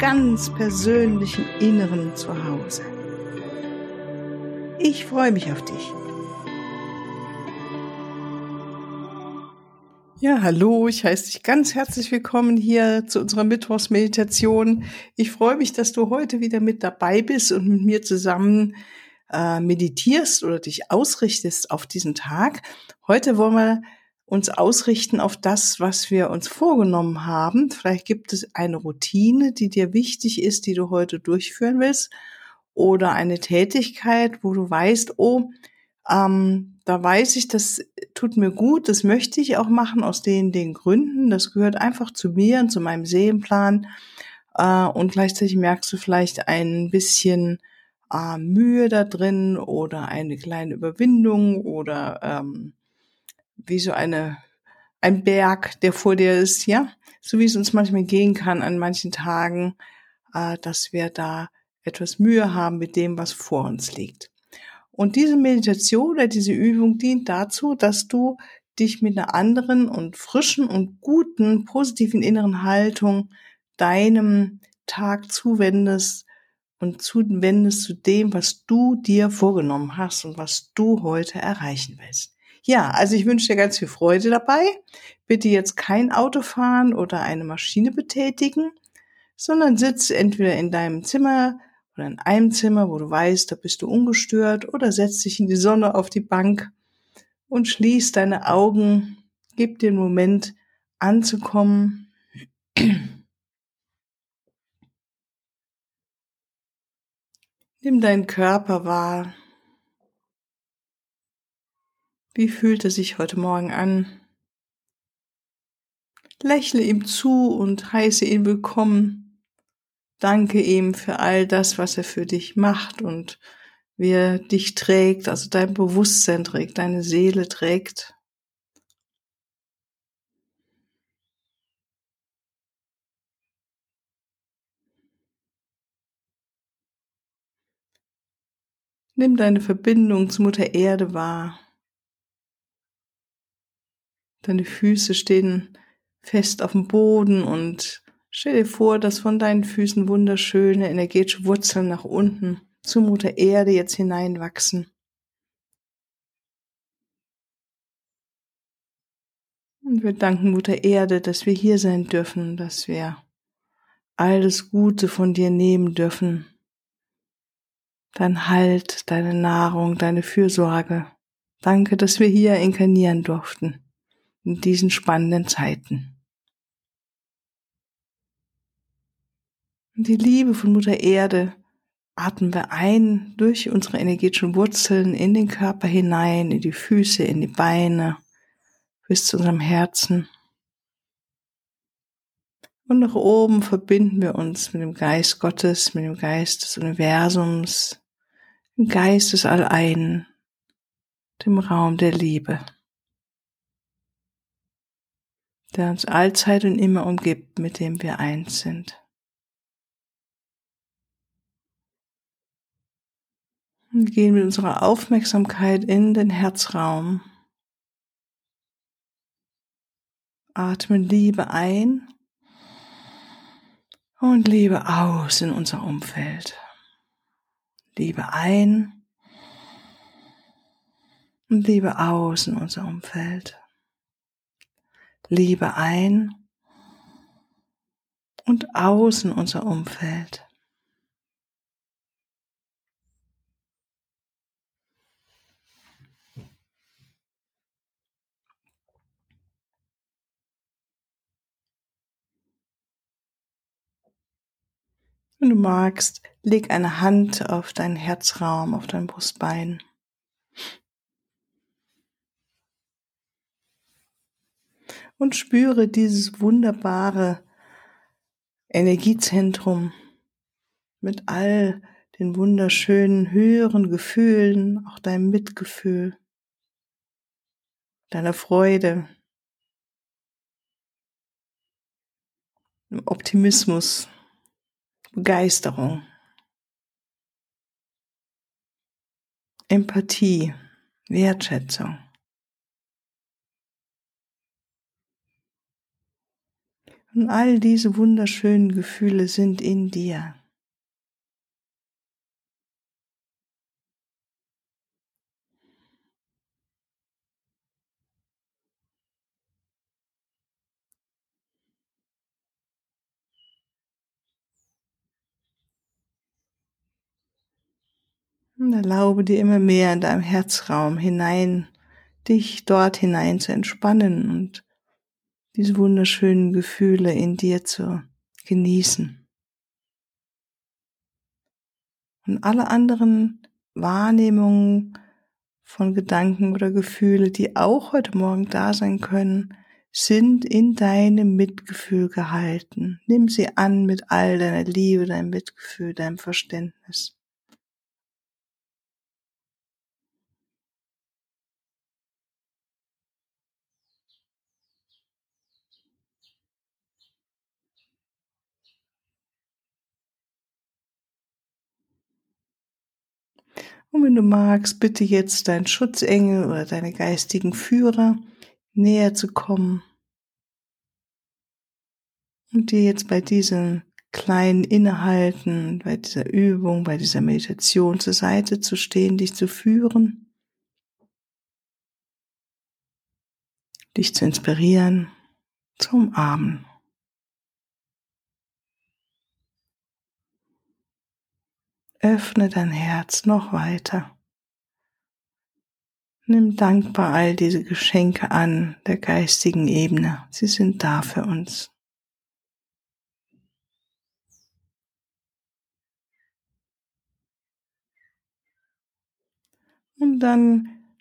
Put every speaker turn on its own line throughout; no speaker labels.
ganz persönlichen Inneren zu Hause. Ich freue mich auf dich. Ja, hallo, ich heiße dich ganz herzlich willkommen hier zu unserer Mittwochsmeditation. Ich freue mich, dass du heute wieder mit dabei bist und mit mir zusammen äh, meditierst oder dich ausrichtest auf diesen Tag. Heute wollen wir uns ausrichten auf das, was wir uns vorgenommen haben. Vielleicht gibt es eine Routine, die dir wichtig ist, die du heute durchführen willst oder eine Tätigkeit, wo du weißt, oh, ähm, da weiß ich, das tut mir gut, das möchte ich auch machen aus den, den Gründen. Das gehört einfach zu mir und zu meinem Seelenplan. Äh, und gleichzeitig merkst du vielleicht ein bisschen äh, Mühe da drin oder eine kleine Überwindung oder ähm, wie so eine ein Berg, der vor dir ist, ja, so wie es uns manchmal gehen kann an manchen Tagen, äh, dass wir da etwas Mühe haben mit dem, was vor uns liegt. Und diese Meditation oder diese Übung dient dazu, dass du dich mit einer anderen und frischen und guten, positiven inneren Haltung deinem Tag zuwendest, und zuwendest zu dem, was du dir vorgenommen hast und was du heute erreichen willst. Ja, also ich wünsche dir ganz viel Freude dabei. Bitte jetzt kein Auto fahren oder eine Maschine betätigen, sondern sitz entweder in deinem Zimmer oder in einem Zimmer, wo du weißt, da bist du ungestört oder setz dich in die Sonne auf die Bank und schließ deine Augen, gib einen Moment anzukommen Nimm deinen Körper wahr. Wie fühlt er sich heute Morgen an? Lächle ihm zu und heiße ihn willkommen. Danke ihm für all das, was er für dich macht und wie er dich trägt, also dein Bewusstsein trägt, deine Seele trägt. Nimm deine Verbindung zu Mutter Erde wahr. Deine Füße stehen fest auf dem Boden und stell dir vor, dass von deinen Füßen wunderschöne energetische Wurzeln nach unten zu Mutter Erde jetzt hineinwachsen. Und wir danken Mutter Erde, dass wir hier sein dürfen, dass wir alles Gute von dir nehmen dürfen dein Halt, deine Nahrung, deine Fürsorge. Danke, dass wir hier inkarnieren durften in diesen spannenden Zeiten. Und die Liebe von Mutter Erde atmen wir ein durch unsere energetischen Wurzeln in den Körper hinein, in die Füße, in die Beine, bis zu unserem Herzen. Und nach oben verbinden wir uns mit dem Geist Gottes, mit dem Geist des Universums, im Geistesall ein, dem Raum der Liebe, der uns allzeit und immer umgibt, mit dem wir eins sind. Und gehen mit unserer Aufmerksamkeit in den Herzraum, atmen Liebe ein und Liebe aus in unser Umfeld. Liebe ein und Liebe aus in unser Umfeld. Liebe ein und aus in unser Umfeld. Wenn du magst, leg eine Hand auf deinen Herzraum, auf dein Brustbein. Und spüre dieses wunderbare Energiezentrum, mit all den wunderschönen höheren Gefühlen, auch deinem Mitgefühl, deiner Freude, Optimismus, Begeisterung, Empathie, Wertschätzung. Und all diese wunderschönen Gefühle sind in dir. Und erlaube dir immer mehr in deinem Herzraum hinein, dich dort hinein zu entspannen und diese wunderschönen Gefühle in dir zu genießen. Und alle anderen Wahrnehmungen von Gedanken oder Gefühle, die auch heute Morgen da sein können, sind in deinem Mitgefühl gehalten. Nimm sie an mit all deiner Liebe, deinem Mitgefühl, deinem Verständnis. Und wenn du magst, bitte jetzt deinen Schutzengel oder deine geistigen Führer näher zu kommen und dir jetzt bei diesem kleinen Innehalten, bei dieser Übung, bei dieser Meditation zur Seite zu stehen, dich zu führen, dich zu inspirieren, zu umarmen. Öffne dein Herz noch weiter. Nimm dankbar all diese Geschenke an der geistigen Ebene. Sie sind da für uns. Und dann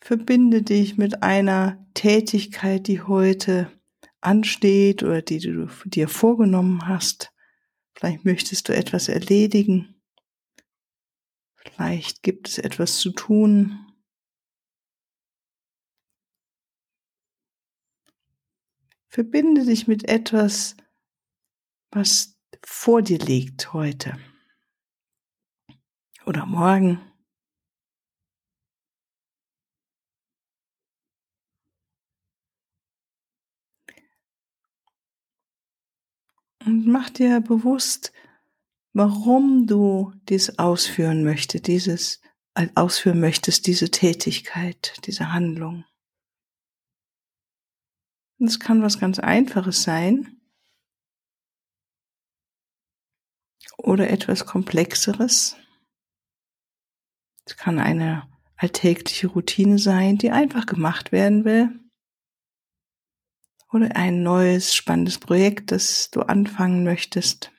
verbinde dich mit einer Tätigkeit, die heute ansteht oder die du dir vorgenommen hast. Vielleicht möchtest du etwas erledigen. Vielleicht gibt es etwas zu tun. Verbinde dich mit etwas, was vor dir liegt heute oder morgen. Und mach dir bewusst, warum du dies ausführen möchtest, dieses äh, ausführen möchtest, diese Tätigkeit, diese Handlung. Es kann was ganz Einfaches sein oder etwas Komplexeres. Es kann eine alltägliche Routine sein, die einfach gemacht werden will. Oder ein neues, spannendes Projekt, das du anfangen möchtest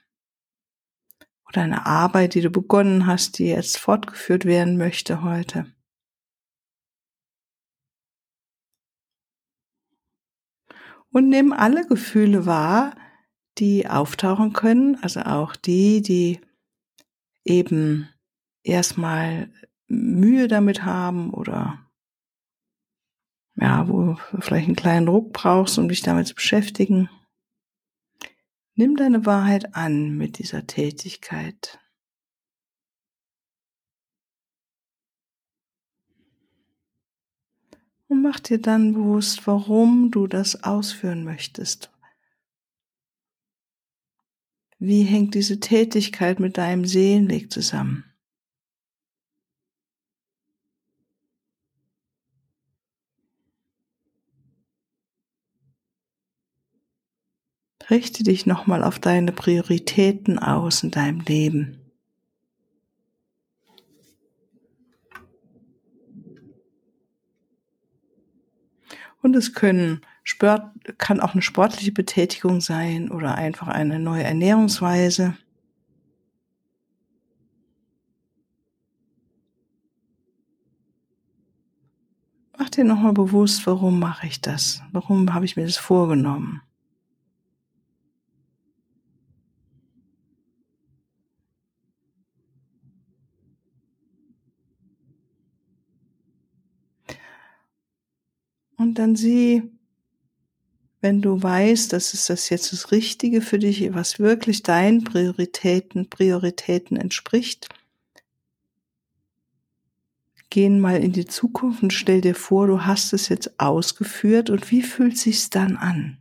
oder eine Arbeit, die du begonnen hast, die jetzt fortgeführt werden möchte heute. Und nimm alle Gefühle wahr, die auftauchen können, also auch die, die eben erstmal Mühe damit haben oder ja, wo du vielleicht einen kleinen Druck brauchst, um dich damit zu beschäftigen. Nimm deine Wahrheit an mit dieser Tätigkeit. Und mach dir dann bewusst, warum du das ausführen möchtest. Wie hängt diese Tätigkeit mit deinem Seelenweg zusammen? Richte dich nochmal auf deine Prioritäten aus in deinem Leben. Und es können Sport, kann auch eine sportliche Betätigung sein oder einfach eine neue Ernährungsweise. Mach dir nochmal bewusst, warum mache ich das? Warum habe ich mir das vorgenommen? Und dann sieh, wenn du weißt, dass es das jetzt das Richtige für dich, was wirklich deinen Prioritäten, Prioritäten entspricht, gehen mal in die Zukunft und stell dir vor, du hast es jetzt ausgeführt und wie fühlt sich's dann an?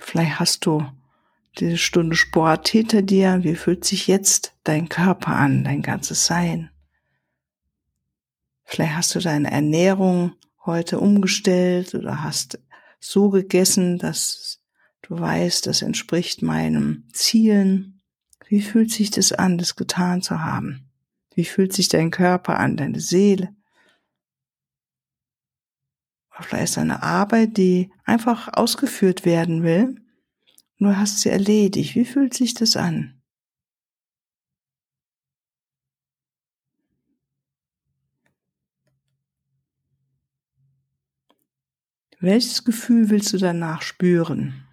Vielleicht hast du diese Stunde Sport hinter dir. Wie fühlt sich jetzt dein Körper an, dein ganzes Sein? Vielleicht hast du deine Ernährung heute umgestellt oder hast so gegessen, dass du weißt, das entspricht meinen Zielen. Wie fühlt sich das an, das getan zu haben? Wie fühlt sich dein Körper an, deine Seele? Vielleicht ist eine Arbeit, die einfach ausgeführt werden will nur hast sie erledigt. Wie fühlt sich das an? Welches Gefühl willst du danach spüren?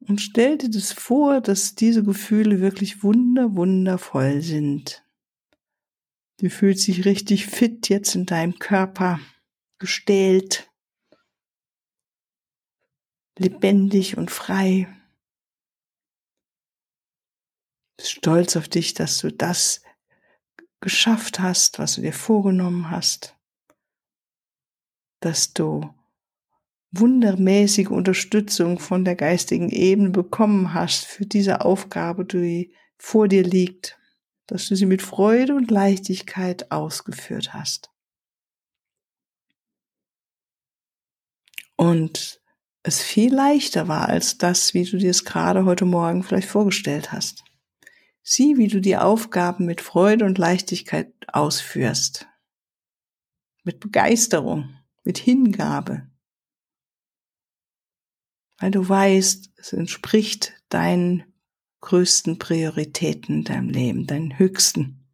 Und stell dir das vor, dass diese Gefühle wirklich wunder, wundervoll sind. Du fühlst dich richtig fit jetzt in deinem Körper, gestählt, lebendig und frei. Bist stolz auf dich, dass du das geschafft hast, was du dir vorgenommen hast, dass du wundermäßige Unterstützung von der geistigen Ebene bekommen hast für diese Aufgabe, die vor dir liegt dass du sie mit Freude und Leichtigkeit ausgeführt hast. Und es viel leichter war als das, wie du dir es gerade heute Morgen vielleicht vorgestellt hast. Sieh, wie du die Aufgaben mit Freude und Leichtigkeit ausführst. Mit Begeisterung, mit Hingabe. Weil du weißt, es entspricht deinen größten Prioritäten in deinem Leben, deinen höchsten.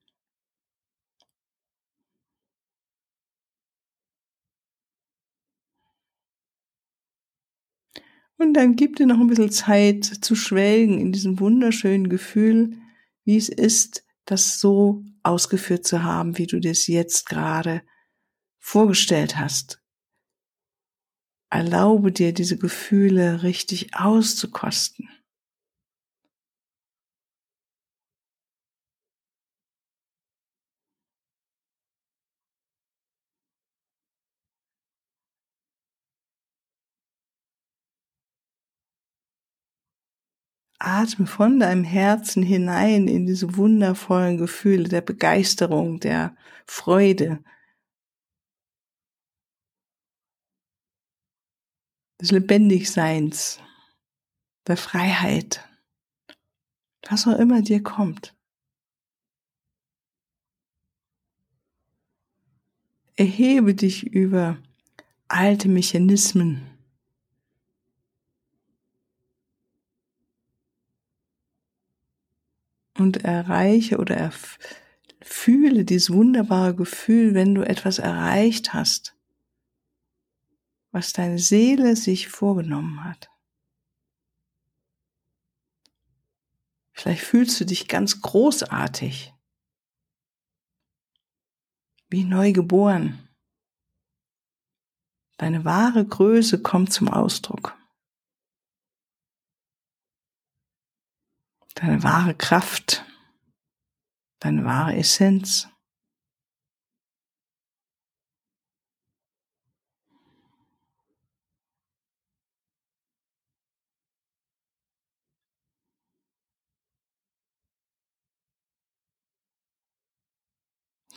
Und dann gib dir noch ein bisschen Zeit zu schwelgen in diesem wunderschönen Gefühl, wie es ist, das so ausgeführt zu haben, wie du dir es jetzt gerade vorgestellt hast. Erlaube dir, diese Gefühle richtig auszukosten. Atme von deinem Herzen hinein in diese wundervollen Gefühle der Begeisterung, der Freude, des Lebendigseins, der Freiheit, was auch immer dir kommt. Erhebe dich über alte Mechanismen, und erreiche oder fühle dieses wunderbare Gefühl, wenn du etwas erreicht hast, was deine Seele sich vorgenommen hat. Vielleicht fühlst du dich ganz großartig, wie neu geboren. Deine wahre Größe kommt zum Ausdruck. Deine wahre Kraft, deine wahre Essenz.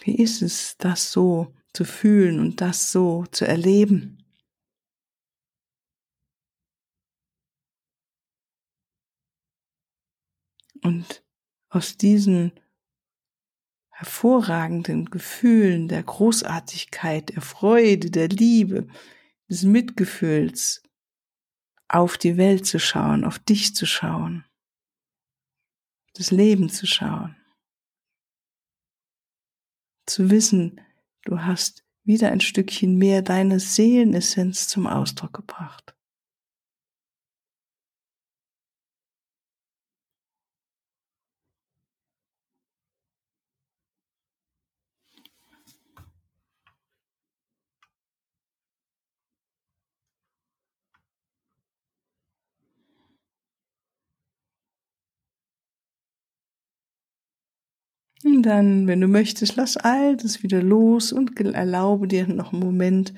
Wie ist es, das so zu fühlen und das so zu erleben? Und aus diesen hervorragenden Gefühlen der Großartigkeit, der Freude, der Liebe, des Mitgefühls auf die Welt zu schauen, auf dich zu schauen, das Leben zu schauen, zu wissen, du hast wieder ein Stückchen mehr deine Seelenessenz zum Ausdruck gebracht. Und dann, wenn du möchtest, lass all das wieder los und erlaube dir noch einen Moment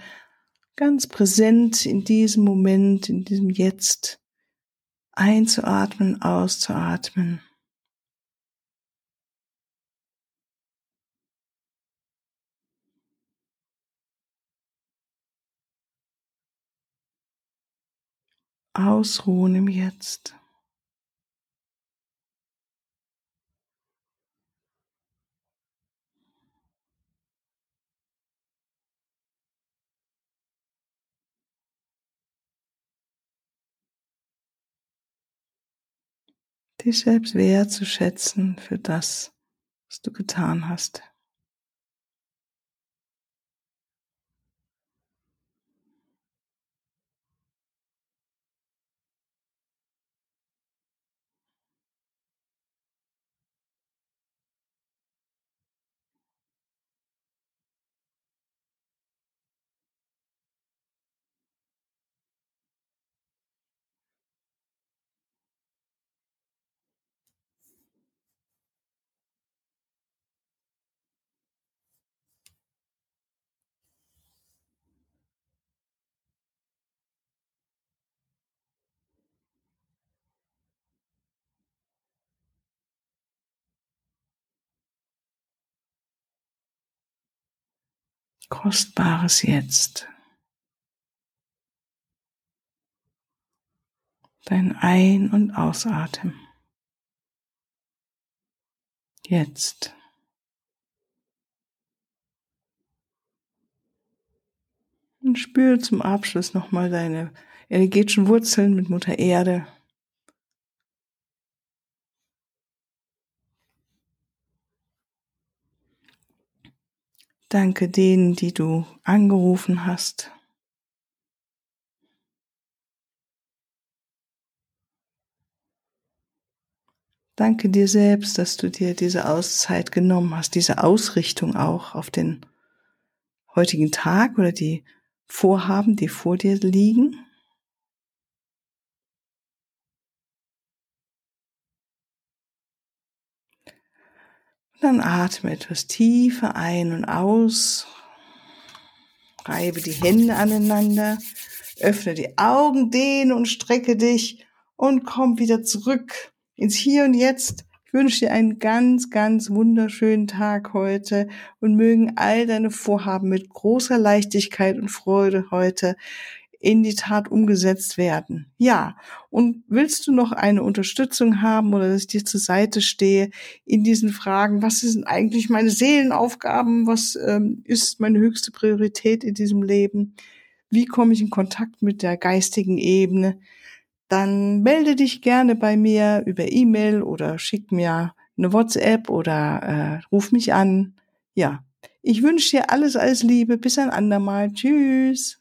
ganz präsent in diesem Moment, in diesem Jetzt einzuatmen, auszuatmen. Ausruhen im Jetzt. Dich selbst wertzuschätzen für das, was du getan hast. Kostbares Jetzt. Dein Ein- und Ausatmen. Jetzt. Und spüre zum Abschluss nochmal deine energetischen Wurzeln mit Mutter Erde. Danke denen, die du angerufen hast. Danke dir selbst, dass du dir diese Auszeit genommen hast, diese Ausrichtung auch auf den heutigen Tag oder die Vorhaben, die vor dir liegen. Dann atme etwas tiefer ein und aus. Reibe die Hände aneinander. Öffne die Augen, dehne und strecke dich und komm wieder zurück ins Hier und Jetzt. Ich wünsche dir einen ganz, ganz wunderschönen Tag heute und mögen all deine Vorhaben mit großer Leichtigkeit und Freude heute in die Tat umgesetzt werden. Ja, und willst du noch eine Unterstützung haben oder dass ich dir zur Seite stehe in diesen Fragen, was sind eigentlich meine Seelenaufgaben, was ähm, ist meine höchste Priorität in diesem Leben, wie komme ich in Kontakt mit der geistigen Ebene, dann melde dich gerne bei mir über E-Mail oder schick mir eine WhatsApp oder äh, ruf mich an. Ja, ich wünsche dir alles, alles Liebe. Bis ein andermal. Tschüss.